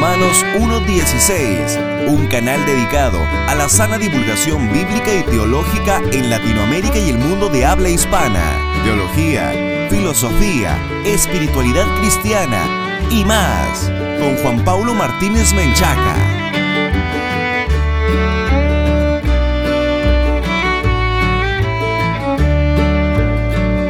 Romanos 1.16, un canal dedicado a la sana divulgación bíblica y teológica en Latinoamérica y el mundo de habla hispana, teología, filosofía, espiritualidad cristiana y más, con Juan Paulo Martínez Menchaca.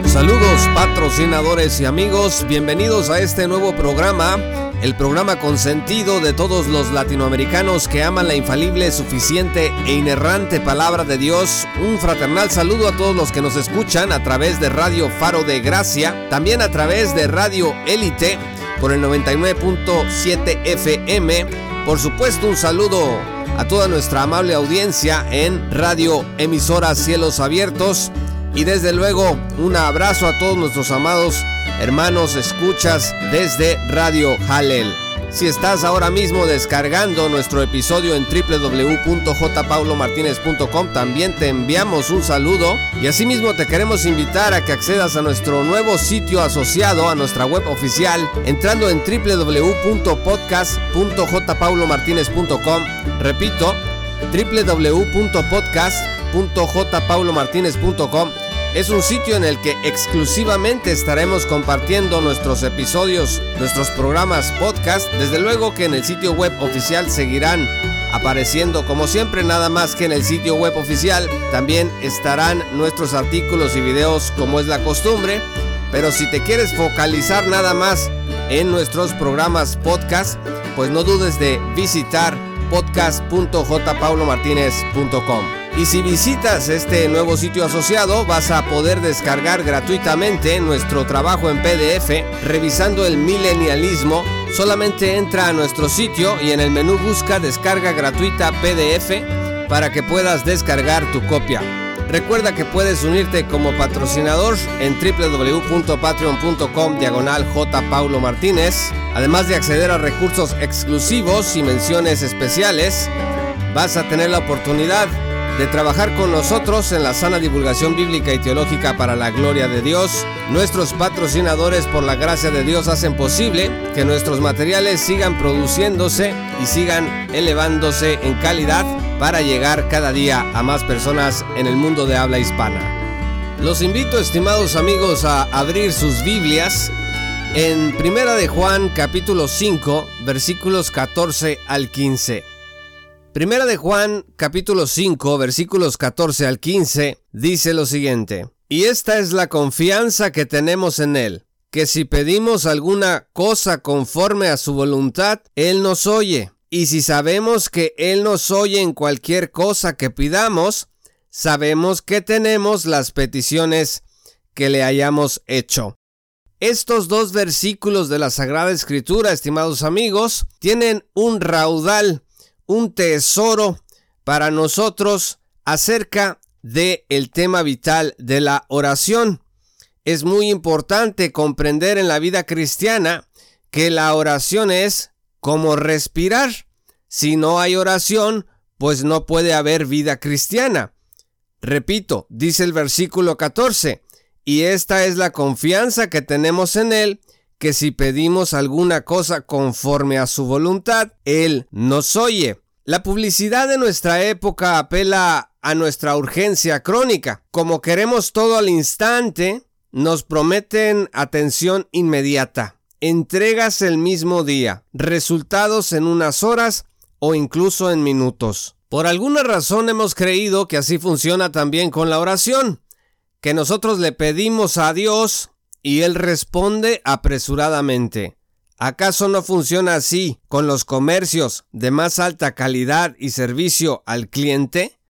Saludos patrocinadores y amigos, bienvenidos a este nuevo programa, el programa consentido de todos los latinoamericanos que aman la infalible, suficiente e inerrante palabra de Dios. Un fraternal saludo a todos los que nos escuchan a través de Radio Faro de Gracia, también a través de Radio Élite por el 99.7 FM. Por supuesto, un saludo a toda nuestra amable audiencia en Radio Emisora Cielos Abiertos y desde luego un abrazo a todos nuestros amados hermanos escuchas desde Radio Halel. Si estás ahora mismo descargando nuestro episodio en www.jpaulomartinez.com, también te enviamos un saludo y asimismo te queremos invitar a que accedas a nuestro nuevo sitio asociado a nuestra web oficial entrando en www.podcast.jpaulomartinez.com. Repito, www.podcast.jpaulomartinez.com es un sitio en el que exclusivamente estaremos compartiendo nuestros episodios, nuestros programas podcast. Desde luego que en el sitio web oficial seguirán apareciendo como siempre nada más que en el sitio web oficial. También estarán nuestros artículos y videos como es la costumbre. Pero si te quieres focalizar nada más en nuestros programas podcast, pues no dudes de visitar podcast.jpaulomartinez.com. Y si visitas este nuevo sitio asociado, vas a poder descargar gratuitamente nuestro trabajo en PDF revisando el milenialismo. Solamente entra a nuestro sitio y en el menú busca descarga gratuita PDF para que puedas descargar tu copia. Recuerda que puedes unirte como patrocinador en www.patreon.com diagonal. Paulo Martínez. Además de acceder a recursos exclusivos y menciones especiales, vas a tener la oportunidad de trabajar con nosotros en la sana divulgación bíblica y teológica para la gloria de Dios. Nuestros patrocinadores, por la gracia de Dios, hacen posible que nuestros materiales sigan produciéndose y sigan elevándose en calidad para llegar cada día a más personas en el mundo de habla hispana. Los invito, estimados amigos, a abrir sus Biblias en Primera de Juan capítulo 5, versículos 14 al 15. Primera de Juan capítulo 5 versículos 14 al 15 dice lo siguiente, y esta es la confianza que tenemos en Él, que si pedimos alguna cosa conforme a su voluntad, Él nos oye, y si sabemos que Él nos oye en cualquier cosa que pidamos, sabemos que tenemos las peticiones que le hayamos hecho. Estos dos versículos de la Sagrada Escritura, estimados amigos, tienen un raudal un tesoro para nosotros acerca de el tema vital de la oración. Es muy importante comprender en la vida cristiana que la oración es como respirar. Si no hay oración, pues no puede haber vida cristiana. Repito, dice el versículo 14, y esta es la confianza que tenemos en Él, que si pedimos alguna cosa conforme a su voluntad, Él nos oye. La publicidad de nuestra época apela a nuestra urgencia crónica. Como queremos todo al instante, nos prometen atención inmediata, entregas el mismo día, resultados en unas horas o incluso en minutos. Por alguna razón hemos creído que así funciona también con la oración, que nosotros le pedimos a Dios y Él responde apresuradamente. ¿Acaso no funciona así con los comercios de más alta calidad y servicio al cliente?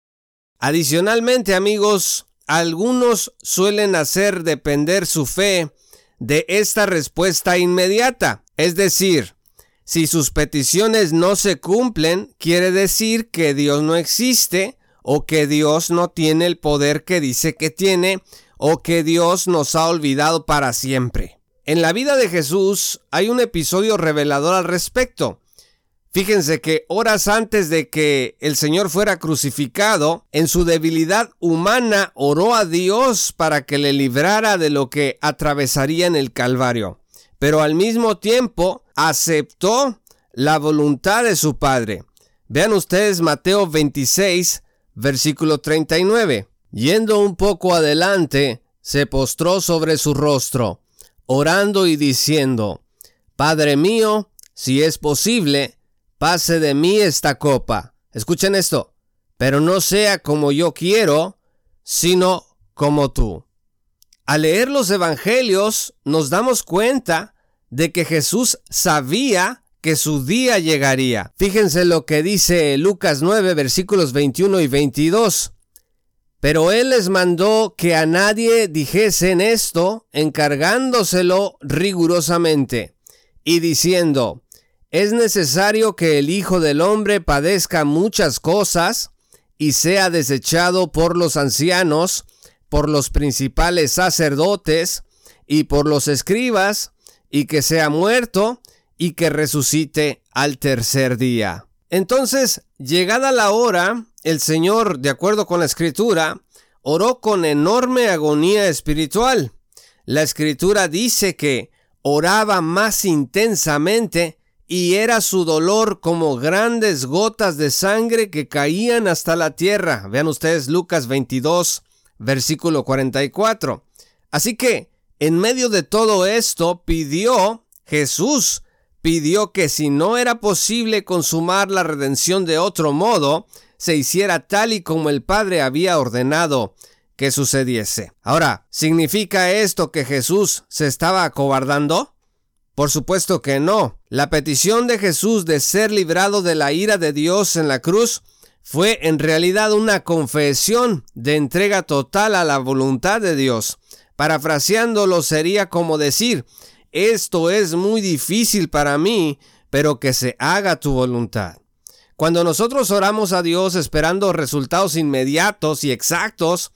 Adicionalmente, amigos, algunos suelen hacer depender su fe de esta respuesta inmediata. Es decir, si sus peticiones no se cumplen, quiere decir que Dios no existe o que Dios no tiene el poder que dice que tiene o que Dios nos ha olvidado para siempre. En la vida de Jesús hay un episodio revelador al respecto. Fíjense que horas antes de que el Señor fuera crucificado, en su debilidad humana oró a Dios para que le librara de lo que atravesaría en el Calvario. Pero al mismo tiempo aceptó la voluntad de su Padre. Vean ustedes Mateo 26, versículo 39. Yendo un poco adelante, se postró sobre su rostro, orando y diciendo, Padre mío, si es posible, pase de mí esta copa. Escuchen esto, pero no sea como yo quiero, sino como tú. Al leer los evangelios nos damos cuenta de que Jesús sabía que su día llegaría. Fíjense lo que dice Lucas 9 versículos 21 y 22. Pero él les mandó que a nadie dijesen esto, encargándoselo rigurosamente, y diciendo, es necesario que el Hijo del Hombre padezca muchas cosas, y sea desechado por los ancianos, por los principales sacerdotes, y por los escribas, y que sea muerto, y que resucite al tercer día. Entonces, llegada la hora, el Señor, de acuerdo con la escritura, oró con enorme agonía espiritual. La escritura dice que oraba más intensamente y era su dolor como grandes gotas de sangre que caían hasta la tierra. Vean ustedes Lucas 22, versículo 44. Así que, en medio de todo esto, pidió Jesús pidió que si no era posible consumar la redención de otro modo, se hiciera tal y como el Padre había ordenado que sucediese. Ahora, ¿significa esto que Jesús se estaba acobardando? Por supuesto que no. La petición de Jesús de ser librado de la ira de Dios en la cruz fue en realidad una confesión de entrega total a la voluntad de Dios. Parafraseándolo sería como decir, esto es muy difícil para mí, pero que se haga tu voluntad. Cuando nosotros oramos a Dios esperando resultados inmediatos y exactos,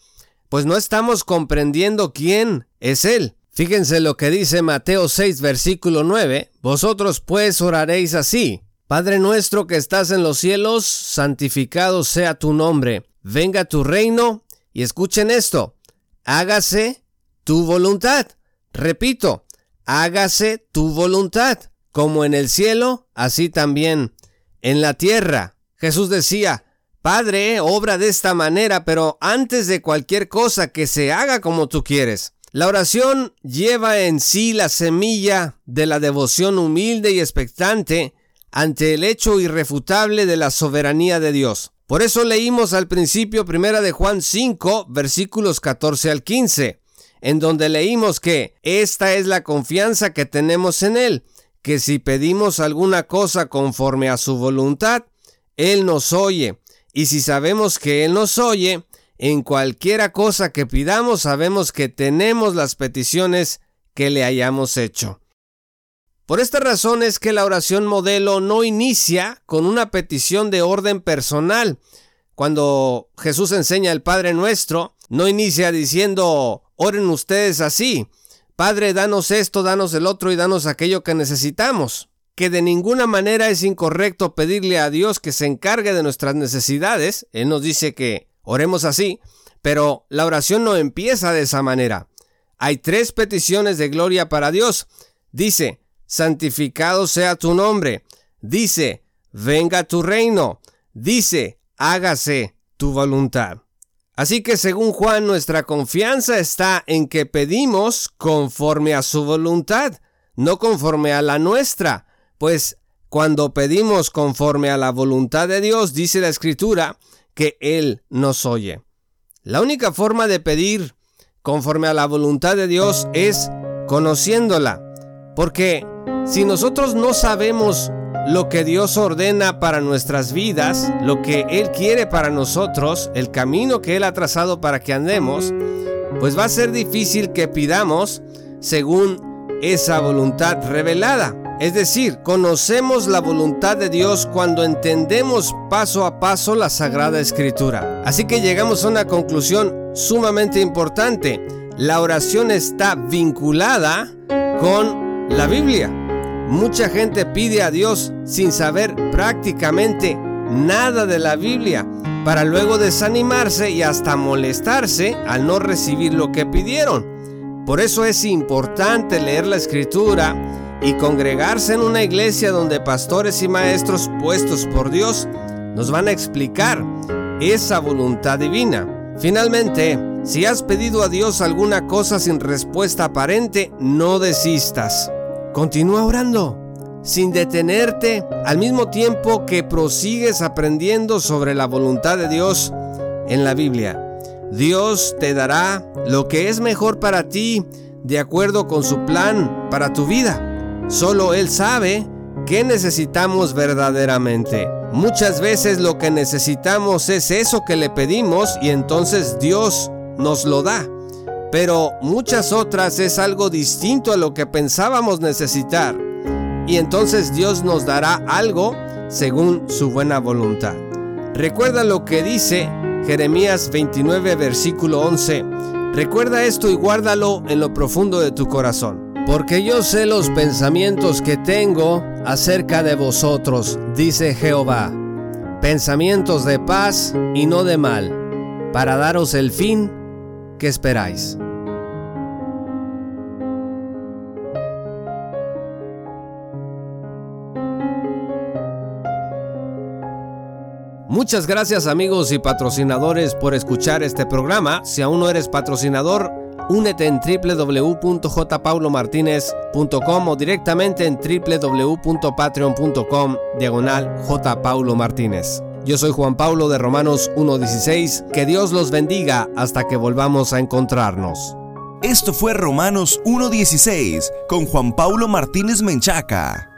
pues no estamos comprendiendo quién es Él. Fíjense lo que dice Mateo 6, versículo 9. Vosotros pues oraréis así. Padre nuestro que estás en los cielos, santificado sea tu nombre. Venga tu reino y escuchen esto. Hágase tu voluntad. Repito, hágase tu voluntad, como en el cielo, así también en la tierra. Jesús decía, Padre, obra de esta manera, pero antes de cualquier cosa que se haga como tú quieres. La oración lleva en sí la semilla de la devoción humilde y expectante ante el hecho irrefutable de la soberanía de Dios. Por eso leímos al principio primera de Juan 5, versículos 14 al 15 en donde leímos que esta es la confianza que tenemos en Él, que si pedimos alguna cosa conforme a su voluntad, Él nos oye, y si sabemos que Él nos oye, en cualquiera cosa que pidamos sabemos que tenemos las peticiones que le hayamos hecho. Por esta razón es que la oración modelo no inicia con una petición de orden personal. Cuando Jesús enseña el Padre Nuestro, no inicia diciendo, Oren ustedes así. Padre, danos esto, danos el otro y danos aquello que necesitamos. Que de ninguna manera es incorrecto pedirle a Dios que se encargue de nuestras necesidades. Él nos dice que oremos así, pero la oración no empieza de esa manera. Hay tres peticiones de gloria para Dios. Dice, santificado sea tu nombre. Dice, venga tu reino. Dice, hágase tu voluntad. Así que según Juan, nuestra confianza está en que pedimos conforme a su voluntad, no conforme a la nuestra, pues cuando pedimos conforme a la voluntad de Dios, dice la Escritura, que Él nos oye. La única forma de pedir conforme a la voluntad de Dios es conociéndola, porque si nosotros no sabemos lo que Dios ordena para nuestras vidas, lo que Él quiere para nosotros, el camino que Él ha trazado para que andemos, pues va a ser difícil que pidamos según esa voluntad revelada. Es decir, conocemos la voluntad de Dios cuando entendemos paso a paso la Sagrada Escritura. Así que llegamos a una conclusión sumamente importante. La oración está vinculada con la Biblia. Mucha gente pide a Dios sin saber prácticamente nada de la Biblia, para luego desanimarse y hasta molestarse al no recibir lo que pidieron. Por eso es importante leer la escritura y congregarse en una iglesia donde pastores y maestros puestos por Dios nos van a explicar esa voluntad divina. Finalmente, si has pedido a Dios alguna cosa sin respuesta aparente, no desistas. Continúa orando, sin detenerte, al mismo tiempo que prosigues aprendiendo sobre la voluntad de Dios en la Biblia. Dios te dará lo que es mejor para ti de acuerdo con su plan para tu vida. Solo Él sabe qué necesitamos verdaderamente. Muchas veces lo que necesitamos es eso que le pedimos y entonces Dios nos lo da. Pero muchas otras es algo distinto a lo que pensábamos necesitar. Y entonces Dios nos dará algo según su buena voluntad. Recuerda lo que dice Jeremías 29 versículo 11. Recuerda esto y guárdalo en lo profundo de tu corazón. Porque yo sé los pensamientos que tengo acerca de vosotros, dice Jehová. Pensamientos de paz y no de mal, para daros el fin que esperáis. Muchas gracias amigos y patrocinadores por escuchar este programa. Si aún no eres patrocinador, únete en www.jpaulomartinez.com o directamente en www.patreon.com diagonal jpaulomartinez. Yo soy Juan Pablo de Romanos 1.16. Que Dios los bendiga hasta que volvamos a encontrarnos. Esto fue Romanos 1.16 con Juan Pablo Martínez Menchaca.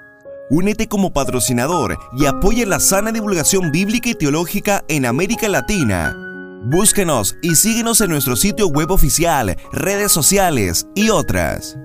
Únete como patrocinador y apoya la sana divulgación bíblica y teológica en América Latina. Búsquenos y síguenos en nuestro sitio web oficial, redes sociales y otras.